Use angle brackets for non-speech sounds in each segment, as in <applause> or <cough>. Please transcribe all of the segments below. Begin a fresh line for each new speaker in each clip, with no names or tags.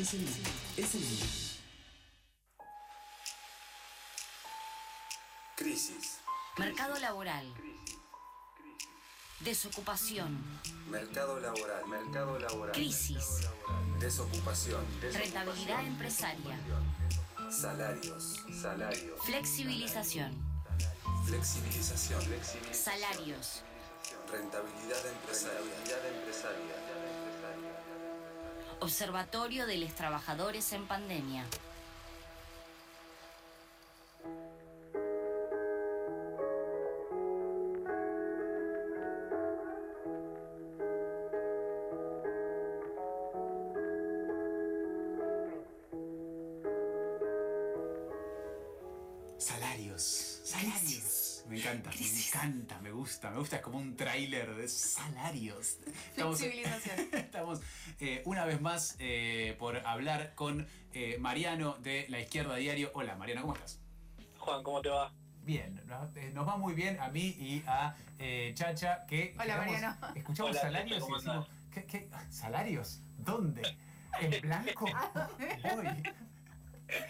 Es el es el
Crisis.
Mercado laboral. Desocupación.
Mercado laboral. Mercado laboral.
Crisis.
Desocupación.
Rentabilidad empresaria.
Salarios. Salarios.
Flexibilización.
Flexibilización.
Salarios.
Rentabilidad empresarial.
Observatorio de los Trabajadores en Pandemia.
Salarios. Salarios. Me encanta, me encanta, me gusta, me gusta, es como un tráiler de salarios. <laughs> Estamos,
Flexibilización. <laughs>
estamos eh, una vez más eh, por hablar con eh, Mariano de La Izquierda Diario. Hola Mariano, ¿cómo estás?
Juan, ¿cómo te va?
Bien, nos, va muy bien a mí y a eh, Chacha que
Hola,
llegamos-
Mariano.
escuchamos
Hola,
salarios y
¿cómo
decimos, ¿qué, qué? ¿Salarios? ¿Dónde? ¿En <laughs> blanco? Voy.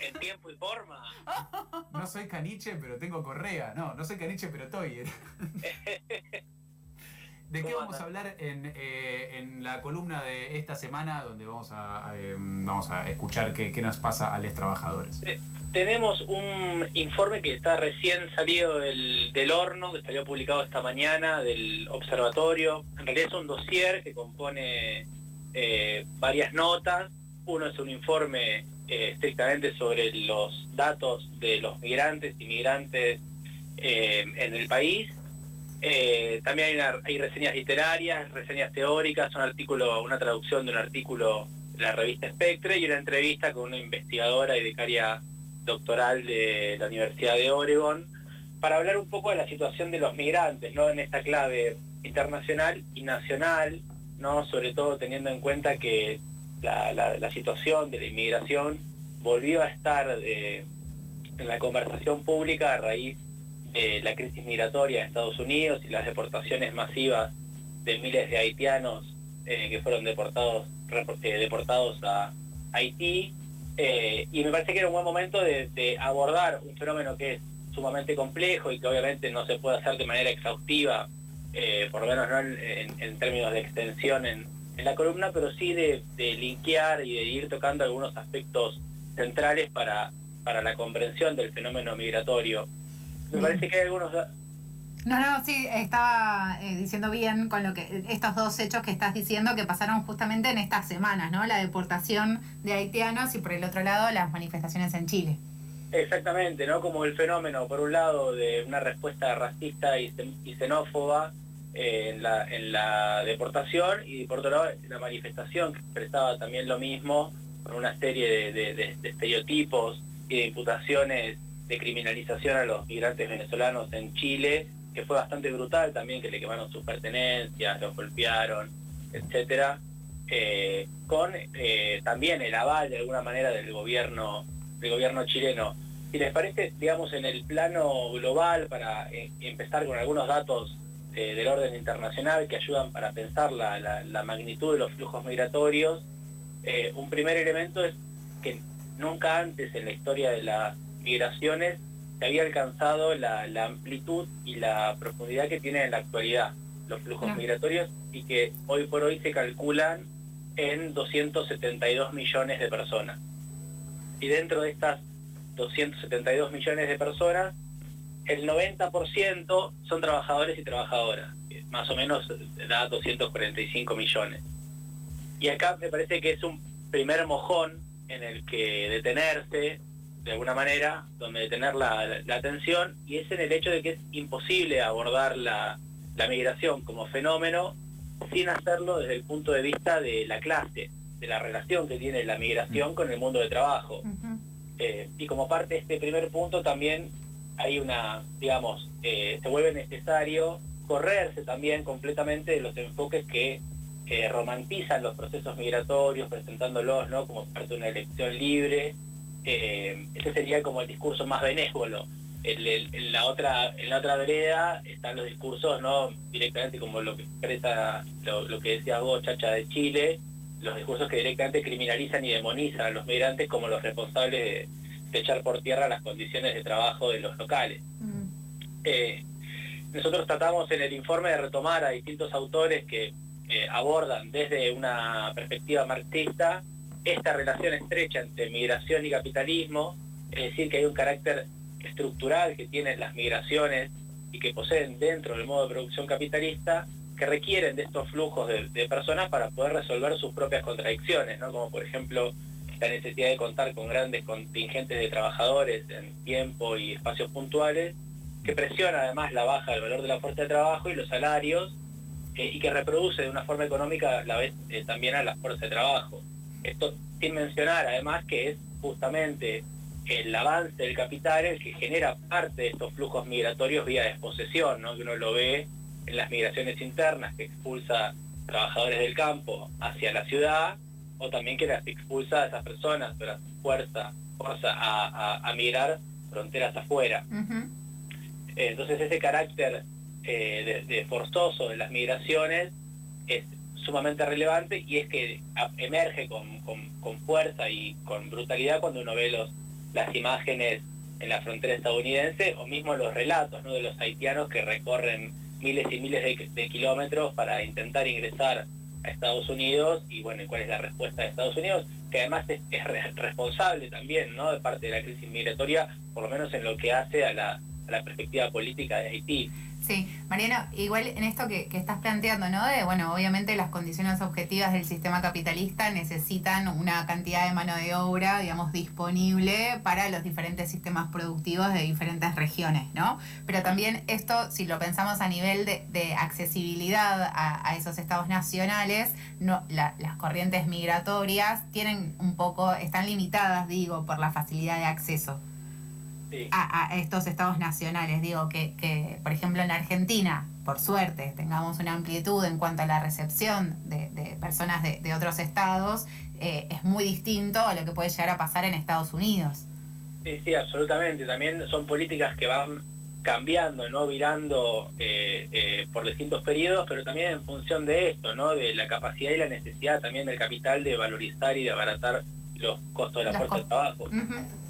En tiempo y forma. <laughs>
No soy caniche, pero tengo correa. No, no soy caniche, pero estoy. <laughs> ¿De qué
¿Cómo
vamos a hablar en, eh, en la columna de esta semana donde vamos a, a, eh, vamos a escuchar qué, qué nos pasa a los trabajadores?
Tenemos un informe que está recién salido del, del horno, que salió publicado esta mañana del observatorio. En realidad es un dossier que compone eh, varias notas. Uno es un informe eh, estrictamente sobre los datos de los migrantes y migrantes eh, en el país. Eh, también hay, reseñas literarias, reseñas teóricas, un artículo, una traducción de un artículo de la revista Spectre y una entrevista con una investigadora y becaria doctoral de la Universidad de Oregon para hablar un poco de la situación de los migrantes, ¿no? En esta clave internacional y nacional, ¿no? Sobre todo teniendo en cuenta que la, situación de la inmigración volvió a estar eh, en la conversación pública a raíz de la crisis migratoria en Estados Unidos y las deportaciones masivas de miles de haitianos eh, que fueron deportados, eh, deportados a Haití. Y me parece que era un buen momento de, de abordar un fenómeno que es sumamente complejo y que obviamente no se puede hacer de manera exhaustiva, por lo menos no en- en términos de extensión en, en la columna, pero sí de, de linkear y de ir tocando algunos aspectos centrales para, para la comprensión del fenómeno migratorio. Me parece que hay algunos...
No, no, sí, estaba eh, diciendo bien con lo que estos dos hechos que estás diciendo que pasaron justamente en estas semanas, ¿no? La deportación de haitianos y por el otro lado las manifestaciones en Chile.
Exactamente, ¿no? Como el fenómeno, por un lado, de una respuesta racista y xenófoba en, la, en la deportación y por otro lado la manifestación que expresaba también lo mismo con una serie de- de estereotipos y de imputaciones de criminalización a los migrantes venezolanos en Chile, que fue bastante brutal también, que le quemaron sus pertenencias, los golpearon, etcétera, eh, con eh, también el aval de alguna manera del gobierno del gobierno chileno. Si les parece, digamos, en el plano global, para eh, empezar con algunos datos eh, del orden internacional que ayudan para pensar la, la- la magnitud de los flujos migratorios, eh, un primer elemento es que nunca antes en la historia de las migraciones se había alcanzado la, la amplitud y la profundidad que tienen en la actualidad los flujos migratorios y que hoy por hoy se calculan en 272 millones de personas. Y dentro de estas 272 millones de personas, el 90% son trabajadores y trabajadoras, más o menos da 245 millones. Y acá me parece que es un primer mojón en el que detenerse, de alguna manera, donde detener la, la- la atención, y es en el hecho de que es imposible abordar la, la migración como fenómeno sin hacerlo desde el punto de vista de la clase, de la relación que tiene la migración con el mundo de trabajo. Eh, y como parte de este primer punto también hay una, digamos, eh, se vuelve necesario correrse también completamente de los enfoques que romantizan los procesos migratorios, presentándolos ¿no? como parte de una elección libre. Eh, ese sería como el discurso más benévolo. En, la otra, en la otra vereda están los discursos no directamente como lo que expresa lo, que decía vos, Chacha de Chile, los discursos que directamente criminalizan y demonizan a los migrantes como los responsables de echar por tierra las condiciones de trabajo de los locales.
Mm.
Eh, nosotros tratamos en el informe de retomar a distintos autores que eh, abordan desde una perspectiva marxista esta relación estrecha entre migración y capitalismo, es decir, que hay un carácter estructural que tienen las migraciones y que poseen dentro del modo de producción capitalista, que requieren de estos flujos de, de personas para poder resolver sus propias contradicciones, ¿no? como por ejemplo la necesidad de contar con grandes contingentes de trabajadores en tiempo y espacios puntuales, que presiona además la baja del valor de la fuerza de trabajo y los salarios, eh, y que reproduce de una forma económica la vez eh, también a la fuerza de trabajo. Esto sin mencionar además que es justamente el avance del capital el que genera parte de estos flujos migratorios vía desposesión, ¿no? que uno lo ve en las migraciones internas que expulsa trabajadores del campo hacia la ciudad, o también que las expulsa a esas personas, pero fuerza, fuerza a, a, a migrar fronteras afuera. Entonces ese carácter eh, de, de forzoso de las migraciones es sumamente relevante y es que emerge con, con- con fuerza y con brutalidad cuando uno ve los, las imágenes en la frontera estadounidense o mismo los relatos ¿no? de los haitianos que recorren miles y miles de, de kilómetros para intentar ingresar a Estados Unidos y bueno, ¿y cuál es la respuesta de Estados Unidos? Que además es, es re- responsable también ¿no? de parte de la crisis migratoria, por lo menos en lo que hace a la perspectiva política de Haití.
Sí, Mariano, igual en esto que, que estás planteando, ¿no? De, bueno, obviamente las condiciones objetivas del sistema capitalista necesitan una cantidad de mano de obra, digamos, disponible para los diferentes sistemas productivos de diferentes regiones, ¿no? Pero también esto, si lo pensamos a nivel de, de accesibilidad a, a esos estados nacionales, no, la- las corrientes migratorias tienen un poco, están limitadas, digo, por la facilidad de acceso
Sí.
a, a estos estados nacionales. Digo que, que, por ejemplo, en Argentina, por suerte, tengamos una amplitud en cuanto a la recepción de, de personas de, de otros estados, eh, es muy distinto a lo que puede llegar a pasar en Estados Unidos.
Sí, sí, absolutamente. También son políticas que van cambiando, ¿no? Virando eh, eh, por distintos periodos, pero también en función de esto, ¿no? De la capacidad y la necesidad también del capital de valorizar y de abaratar los costos de la
Los
fuerza de trabajo.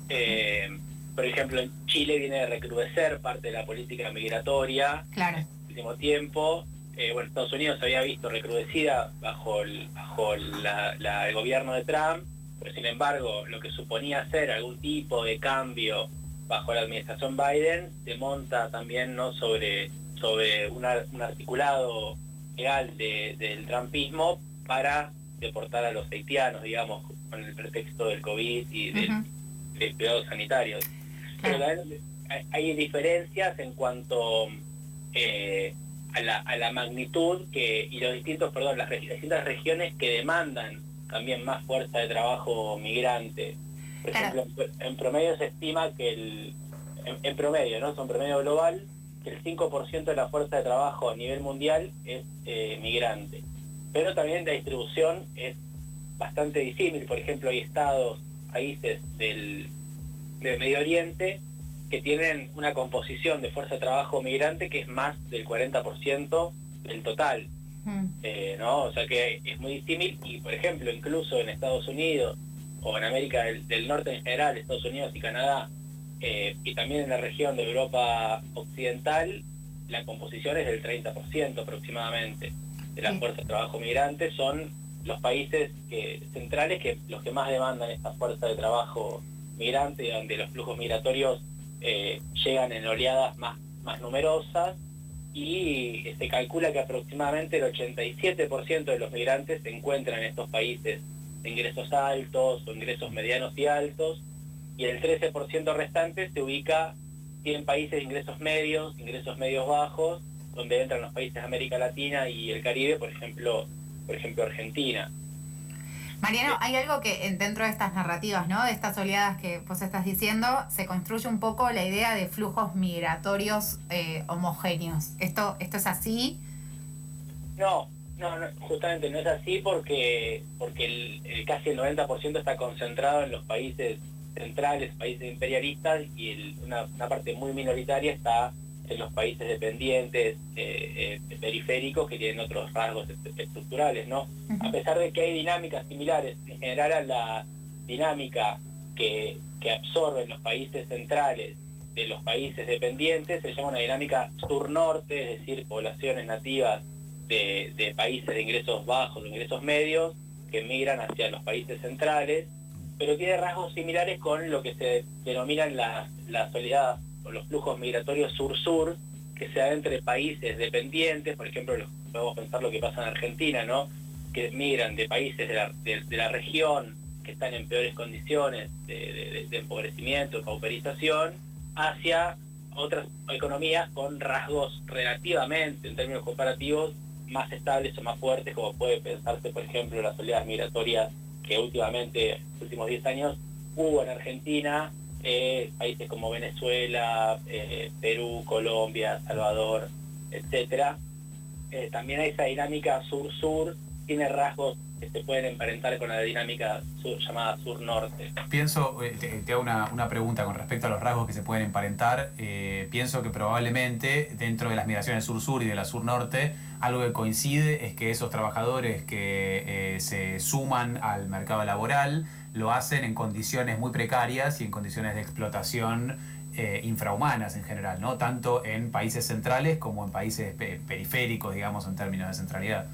Eh, por ejemplo, en Chile viene de recrudecer parte de la política migratoria
Claro.
en el último tiempo. Eh, bueno, Estados Unidos se había visto recrudecida bajo el, bajo la- la- el gobierno de Trump, pero sin embargo, lo que suponía ser algún tipo de cambio bajo la administración Biden se monta también no sobre, sobre una- un articulado legal de- del trumpismo para deportar a los haitianos, digamos, con el pretexto del COVID y del,
Ujú.
de cuidados sanitarios. Pero hay- diferencias en cuanto eh, a, la, a la magnitud que y los distintos, perdón, las, distintas regiones que demandan también más fuerza de trabajo migrante. Por
Claro.
ejemplo, en, en promedio se estima que el, en, en promedio, ¿no? Es un promedio global, que el 5% de la fuerza de trabajo a nivel mundial es eh, migrante. Pero también la distribución es bastante disímil. Por ejemplo, hay estados, países del, del Medio Oriente que tienen una composición de fuerza de trabajo migrante que es más del 40% del total.
Mm.
eh, ¿no? O sea que es muy disímil y, por ejemplo, incluso en Estados Unidos o en América del, del Norte en general, Estados Unidos y Canadá, eh, y también en la región de Europa Occidental, la composición es del 30% aproximadamente de la
Sí.
fuerza de trabajo migrante. Son los países que, centrales que los que más demandan esta fuerza de trabajo migrante, donde los flujos migratorios eh, llegan en oleadas más, más numerosas y se calcula que aproximadamente el 87% de los migrantes se encuentran en estos países de ingresos altos o ingresos medianos y altos y el 13% restante se ubica en países de ingresos medios, ingresos medios bajos, donde entran los países de América Latina y el Caribe, por ejemplo, por ejemplo Argentina.
Mariano, hay algo que en- dentro de estas narrativas, ¿no? De estas oleadas que vos estás diciendo, se construye un poco la idea de flujos migratorios eh, homogéneos. ¿Esto, ¿Esto es así?
No, no, no, justamente no es así porque porque el, el casi el 90% está concentrado en los países centrales, países imperialistas, y el- una, una parte muy minoritaria está en los países dependientes eh, eh, periféricos que tienen otros rasgos estructurales, ¿no? A pesar de que hay dinámicas similares, en general a la dinámica que, que absorben los países centrales de los países dependientes se llama una dinámica sur-norte, es decir, poblaciones nativas de, de países de ingresos bajos, de ingresos medios, que migran hacia los países centrales, pero tiene rasgos similares con lo que se denominan las, las oleadas o los flujos migratorios sur-sur, que se da entre países dependientes, por ejemplo, podemos pensar lo que pasa en Argentina, ¿no? que migran de países de la, de, región que están en peores condiciones de, de, empobrecimiento, pauperización, hacia otras economías con rasgos relativamente, en términos comparativos, más estables o más fuertes, como puede pensarse, por ejemplo, las oleadas migratorias que últimamente, en los últimos 10 años, hubo en Argentina, eh, países como Venezuela, eh, Perú, Colombia, Salvador, etcétera. Eh, también esa dinámica sur-sur, tiene rasgos que se pueden emparentar con la dinámica llamada sur-norte.
Pienso, te, hago una, una, pregunta con respecto a los rasgos que se pueden emparentar. pienso que probablemente dentro de las migraciones sur-sur y de la sur-norte, algo que coincide es que esos trabajadores que se suman al mercado laboral, lo hacen en condiciones muy precarias y en condiciones de explotación eh, infrahumanas en general, ¿no? Tanto en países centrales como en países periféricos, digamos, en términos de centralidad.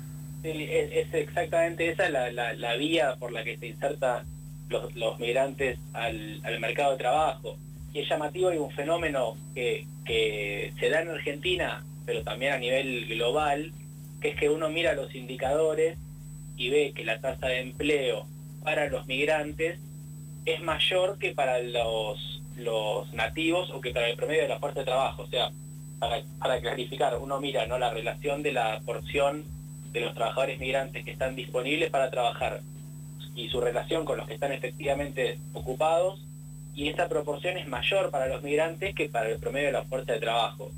Sí, es, exactamente esa la, la, vía por la que se insertan los, los migrantes al, al, mercado de trabajo. Y es llamativo y un fenómeno que, que se da en Argentina, pero también a nivel global, que es que uno mira los indicadores y ve que la tasa de empleo para los migrantes es mayor que para los, los nativos o que para el promedio de la fuerza de trabajo. O sea, para, para clarificar, uno mira ¿no? la relación de la porción de los trabajadores migrantes que están disponibles para trabajar y su relación con los que están efectivamente ocupados, y esa proporción es mayor para los migrantes que para el promedio de la fuerza de trabajo.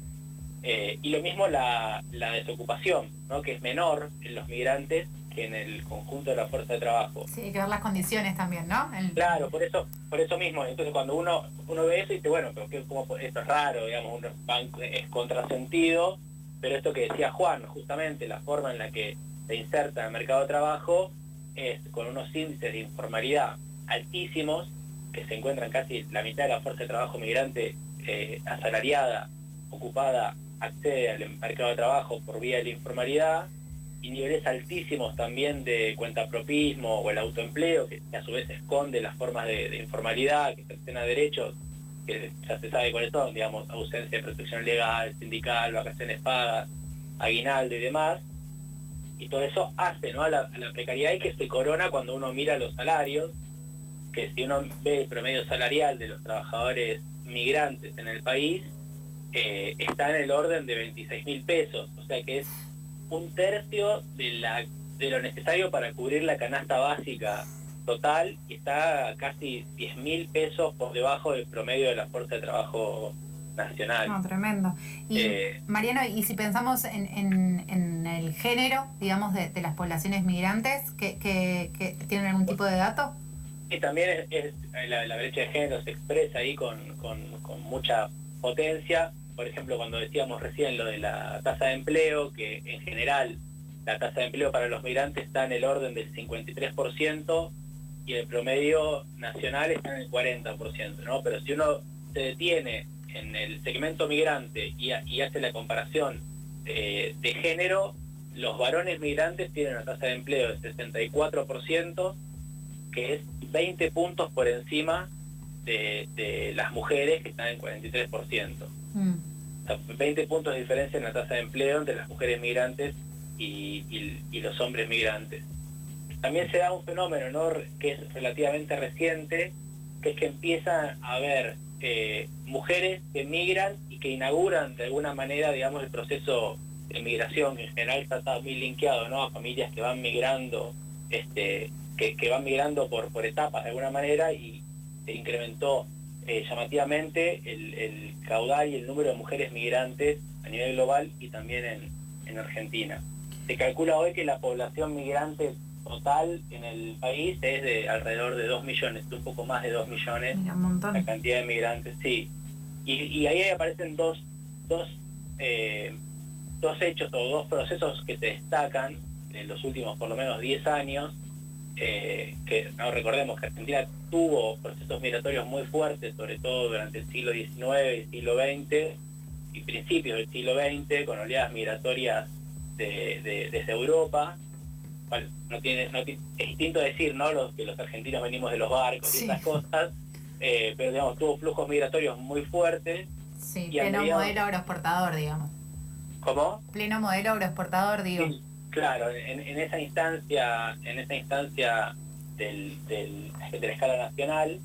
Eh, y lo mismo la, la desocupación, ¿no? que es menor en los migrantes en el conjunto de la fuerza de trabajo.
Sí, hay que ver las condiciones también, ¿no?
Claro, por eso por eso mismo. Entonces cuando uno uno ve eso y dice, bueno, pero como, esto es raro, digamos, es contrasentido, pero esto que decía Juan, justamente la forma en la que se inserta en el mercado de trabajo es con unos índices de informalidad altísimos, que se encuentran casi la mitad de la fuerza de trabajo migrante eh, asalariada, ocupada, accede al mercado de trabajo por vía de la informalidad, y niveles altísimos también de cuentapropismo o el autoempleo, que a su vez esconde las formas de, informalidad, que a derechos, que ya se sabe cuáles son, digamos, ausencia de protección legal, sindical, vacaciones pagas, aguinaldo y demás. Y todo eso hace ¿no? a, la, precariedad y que se corona cuando uno mira los salarios, que si uno ve el promedio salarial de los trabajadores migrantes en el país, eh, está en el orden de 26 mil pesos, o sea que es un tercio de, la, de lo necesario para cubrir la canasta básica total y está casi 10 mil pesos por debajo del promedio de la fuerza de trabajo nacional.
No, tremendo. Y eh, Mariano, y si pensamos en, en, el género, digamos, de, las poblaciones migrantes, ¿que, que, tienen algún tipo de dato?
Y también es, la, brecha de género se expresa ahí con, con, con mucha potencia por ejemplo, cuando decíamos recién lo de la tasa de empleo, que en general la tasa de empleo para los migrantes está en el orden del 53% y el promedio nacional está en el 40%, ¿no? Pero si uno se detiene en el segmento migrante y, hace la comparación de género, los varones migrantes tienen una tasa de empleo de 64%, que es 20 puntos por encima de las mujeres que están en 43%. 20 mm. puntos de diferencia en la tasa de empleo entre las mujeres migrantes y, los hombres migrantes. También se da un fenómeno ¿no? que es relativamente reciente, que es que empiezan a haber eh, mujeres que migran y que inauguran de alguna manera, digamos, el proceso de migración, que en general está muy linkeado ¿no? a familias que van migrando, este, que, van migrando por etapas de alguna manera y se incrementó eh, llamativamente el, caudal y el número de mujeres migrantes a nivel global y también en, Argentina. Se calcula hoy que la población migrante total en el país es de alrededor de 2 millones, de un poco más de 2 millones. La cantidad de migrantes, sí. Y, ahí aparecen dos, dos eh, dos hechos o dos procesos que se destacan en los últimos por lo menos 10 años, eh, que no recordemos que Argentina tuvo procesos migratorios muy fuertes, sobre todo durante el siglo XIX y siglo XX y principios del siglo XX, con oleadas migratorias de, desde Europa. no tiene, no, es distinto decir ¿no? los, que los argentinos venimos de los barcos y esas cosas, eh, pero digamos, tuvo flujos migratorios muy fuertes.
Sí, pleno modelo agroexportador, digamos.
¿Cómo?
Pleno modelo agroexportador, digo.
Claro, en, esa instancia, en esa instancia del, del, de la escala nacional,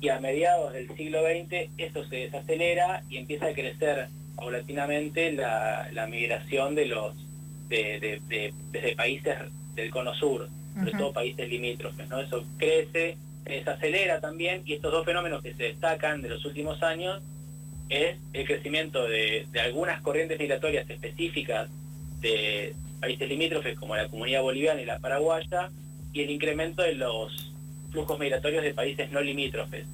y a mediados del siglo XX eso se desacelera y empieza a crecer paulatinamente la, la migración de los de, desde países del cono sur, sobre todo países limítrofes, ¿no? Eso crece, se desacelera también, y estos dos fenómenos que se destacan de los últimos años es el crecimiento de, de algunas corrientes migratorias específicas de países limítrofes como la comunidad boliviana y la paraguaya, y el incremento de los flujos migratorios de países no limítrofes.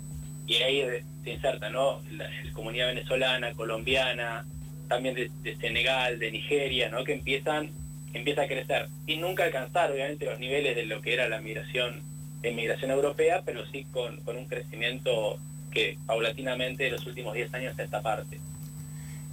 Y ahí se inserta ¿no? la, comunidad venezolana, colombiana, también de, Senegal, de Nigeria, ¿no? que empiezan empieza a crecer y nunca alcanzar obviamente los niveles de lo que era la migración de migración europea, pero sí con, un crecimiento que paulatinamente en los últimos 10 años a esta parte.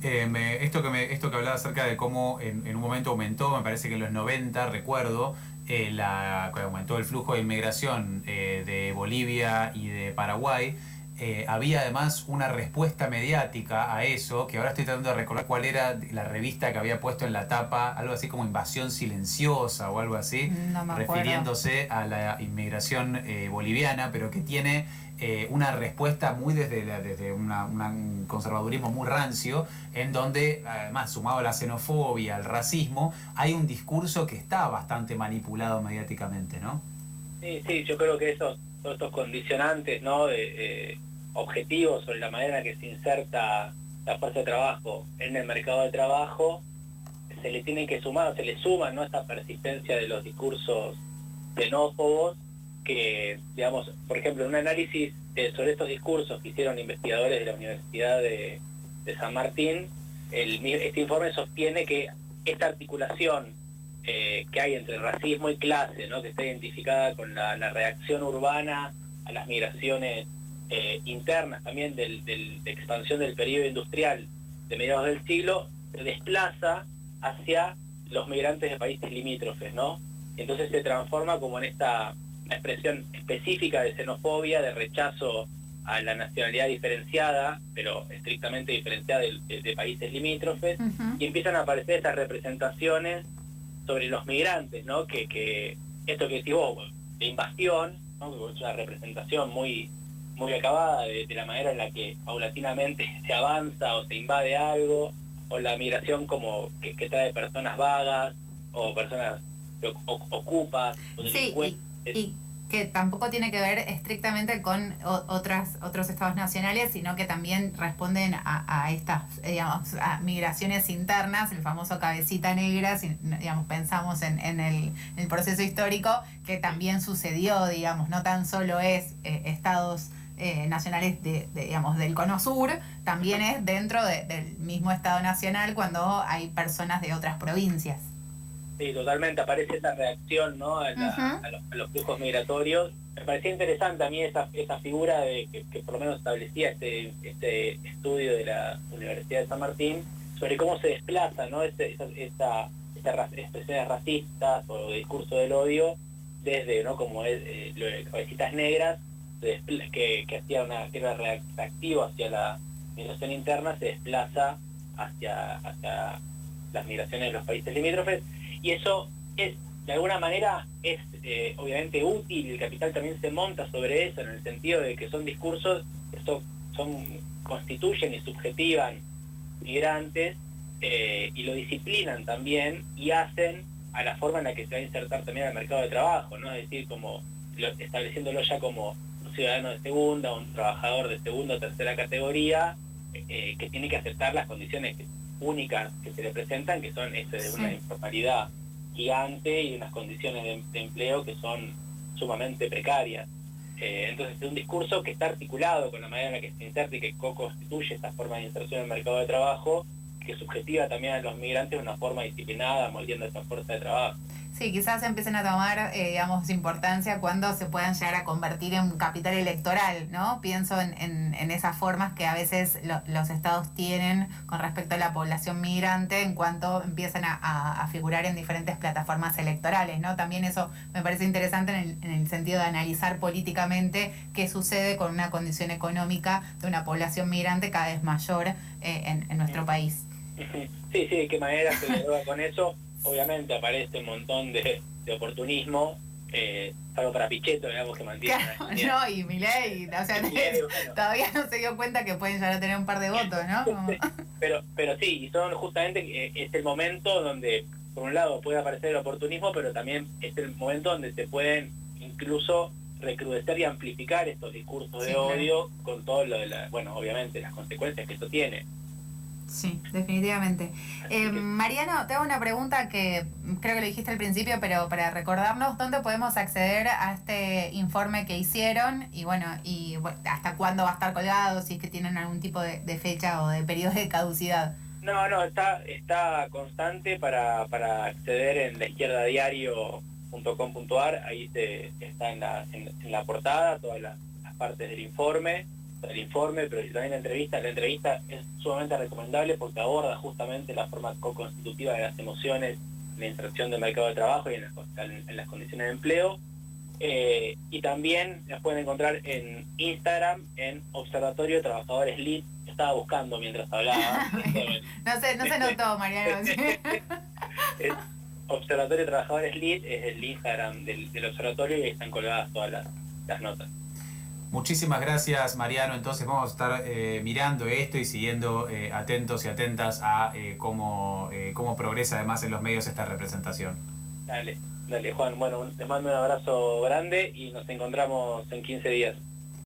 Eh, esto, que me, esto que hablaba acerca de cómo en, un momento aumentó, me parece que en los 90, recuerdo, eh, la, aumentó el flujo de inmigración eh, de Bolivia y de Paraguay, eh, había además una respuesta mediática a eso, que ahora estoy tratando de recordar cuál era la revista que había puesto en la tapa, algo así como invasión silenciosa o algo así, refiriéndose a la inmigración eh, boliviana, pero que tiene eh, una respuesta muy desde, desde un conservadurismo muy rancio, en donde, además, sumado a la xenofobia, al racismo, hay un discurso que está bastante manipulado mediáticamente, ¿no?
Sí, sí, yo creo que esos, todos estos condicionantes, ¿no? De, objetivos sobre la manera en que se inserta la fuerza de trabajo en el mercado de trabajo, se le tienen que sumar, se le suman ¿no? esta persistencia de los discursos xenófobos que, digamos, por ejemplo, un análisis eh, sobre estos discursos que hicieron investigadores de la Universidad de, San Martín, este informe sostiene que esta articulación eh, que hay entre racismo y clase, ¿no? que está identificada con la reacción urbana a las migraciones eh, internas también del, de expansión del periodo industrial de mediados del siglo, se desplaza hacia los migrantes de países limítrofes, ¿no? Entonces se transforma como en esta expresión específica de xenofobia, de rechazo a la nacionalidad diferenciada, pero estrictamente diferenciada de, países limítrofes, y empiezan a aparecer estas representaciones sobre los migrantes, ¿no? Que, que esto que decís vos, de invasión, ¿no? es una representación muy muy acabada de, la manera en la que paulatinamente <laughs> se avanza o se invade algo, o la migración como que, trae personas vagas, o personas que ocupas, o delincuentes.
y, que tampoco tiene que ver estrictamente con otras, otros estados nacionales, sino que también responden a, estas, digamos, migraciones internas, el famoso cabecita negra, si digamos, pensamos en, en, el, proceso histórico, que también sucedió, digamos, no tan solo es eh, estados eh, nacionales de, digamos, del Cono Sur, también es dentro del mismo Estado Nacional cuando hay personas de otras provincias.
Sí, totalmente, aparece esa reacción ¿no? a, los, flujos migratorios. Me parecía interesante a mí esa, esa figura de que, por lo menos establecía este, este estudio de la Universidad de San Martín sobre cómo se desplaza ¿no? Este, esa, esa, expresiones racistas o discurso del odio desde, ¿no? como es, eh, cabecitas negras que, que hacía una reactivo hacia la migración interna se desplaza hacia, hacia las migraciones de los países limítrofes y eso es de alguna manera es eh, obviamente útil el capital también se monta sobre eso en el sentido de que son discursos que son, constituyen y subjetivan migrantes eh, y lo disciplinan también y hacen a la forma en la que se va a insertar también al mercado de trabajo, ¿no? Es decir, como estableciéndolo ya como ciudadano de segunda, un trabajador de segunda o tercera categoría, eh, que tiene que aceptar las condiciones únicas que se le presentan, que son este, de una informalidad gigante y unas condiciones de, empleo que son sumamente precarias. Eh, entonces es un discurso que está articulado con la manera en la que se inserta y que co-constituye esta forma de inserción en el mercado de trabajo, que subjetiva también a los migrantes de una forma disciplinada, moldeando esta fuerza de trabajo.
Sí, quizás empiecen a tomar, eh, digamos, importancia cuando se puedan llegar a convertir en capital electoral, ¿no? Pienso en, en, en esas formas que a veces lo, los estados tienen con respecto a la población migrante en cuanto empiezan a, a, a, figurar en diferentes plataformas electorales, ¿no? También eso me parece interesante en el, en el sentido de analizar políticamente qué sucede con una condición económica de una población migrante cada vez mayor eh, en, en, nuestro país. <laughs>
Sí, sí, de qué manera se dialoga con eso obviamente aparece un montón de, de oportunismo, eh, salvo para Pichetto, digamos, que mantiene...
Claro, <laughs> no, y Milei, o sea, <laughs> bueno. todavía no se dio cuenta que pueden llegar a tener un par de votos, ¿no? Como...
Pero, pero sí, y son justamente, eh, es el momento donde, por un lado, puede aparecer el oportunismo, pero también es el momento donde se pueden incluso recrudecer y amplificar estos discursos de odio claro. con todo lo de la, bueno, obviamente, las consecuencias que esto tiene.
Sí, definitivamente. Eh, Mariano, te hago una pregunta que creo que lo dijiste al principio, pero para recordarnos, ¿dónde podemos acceder a este informe que hicieron? Y bueno, y hasta cuándo va a estar colgado, si es que tienen algún tipo de, de fecha o de periodo de caducidad.
No, no, está, está constante para, para acceder en la izquierda diario.com.ar, ahí te, está en la, en, en la portada todas las, las partes del informe el informe, pero también la entrevista. La entrevista es sumamente recomendable porque aborda justamente la forma co-constitutiva de las emociones en la inserción del mercado de trabajo y en las, en las condiciones de empleo. Eh, y también las pueden encontrar en Instagram, en Observatorio Trabajadores Lead. Estaba buscando mientras hablaba. <laughs>
no, se, no se notó, Mariano. <laughs>
Observatorio Trabajadores Lead es el Instagram del, del observatorio y ahí están colgadas todas las, las notas.
Muchísimas gracias, Mariano. Entonces vamos a estar eh, mirando esto y siguiendo eh, atentos y atentas a eh, cómo, cómo progresa además en los medios esta representación.
Dale, dale, Juan. Bueno, les mando un abrazo grande y nos encontramos en 15 días.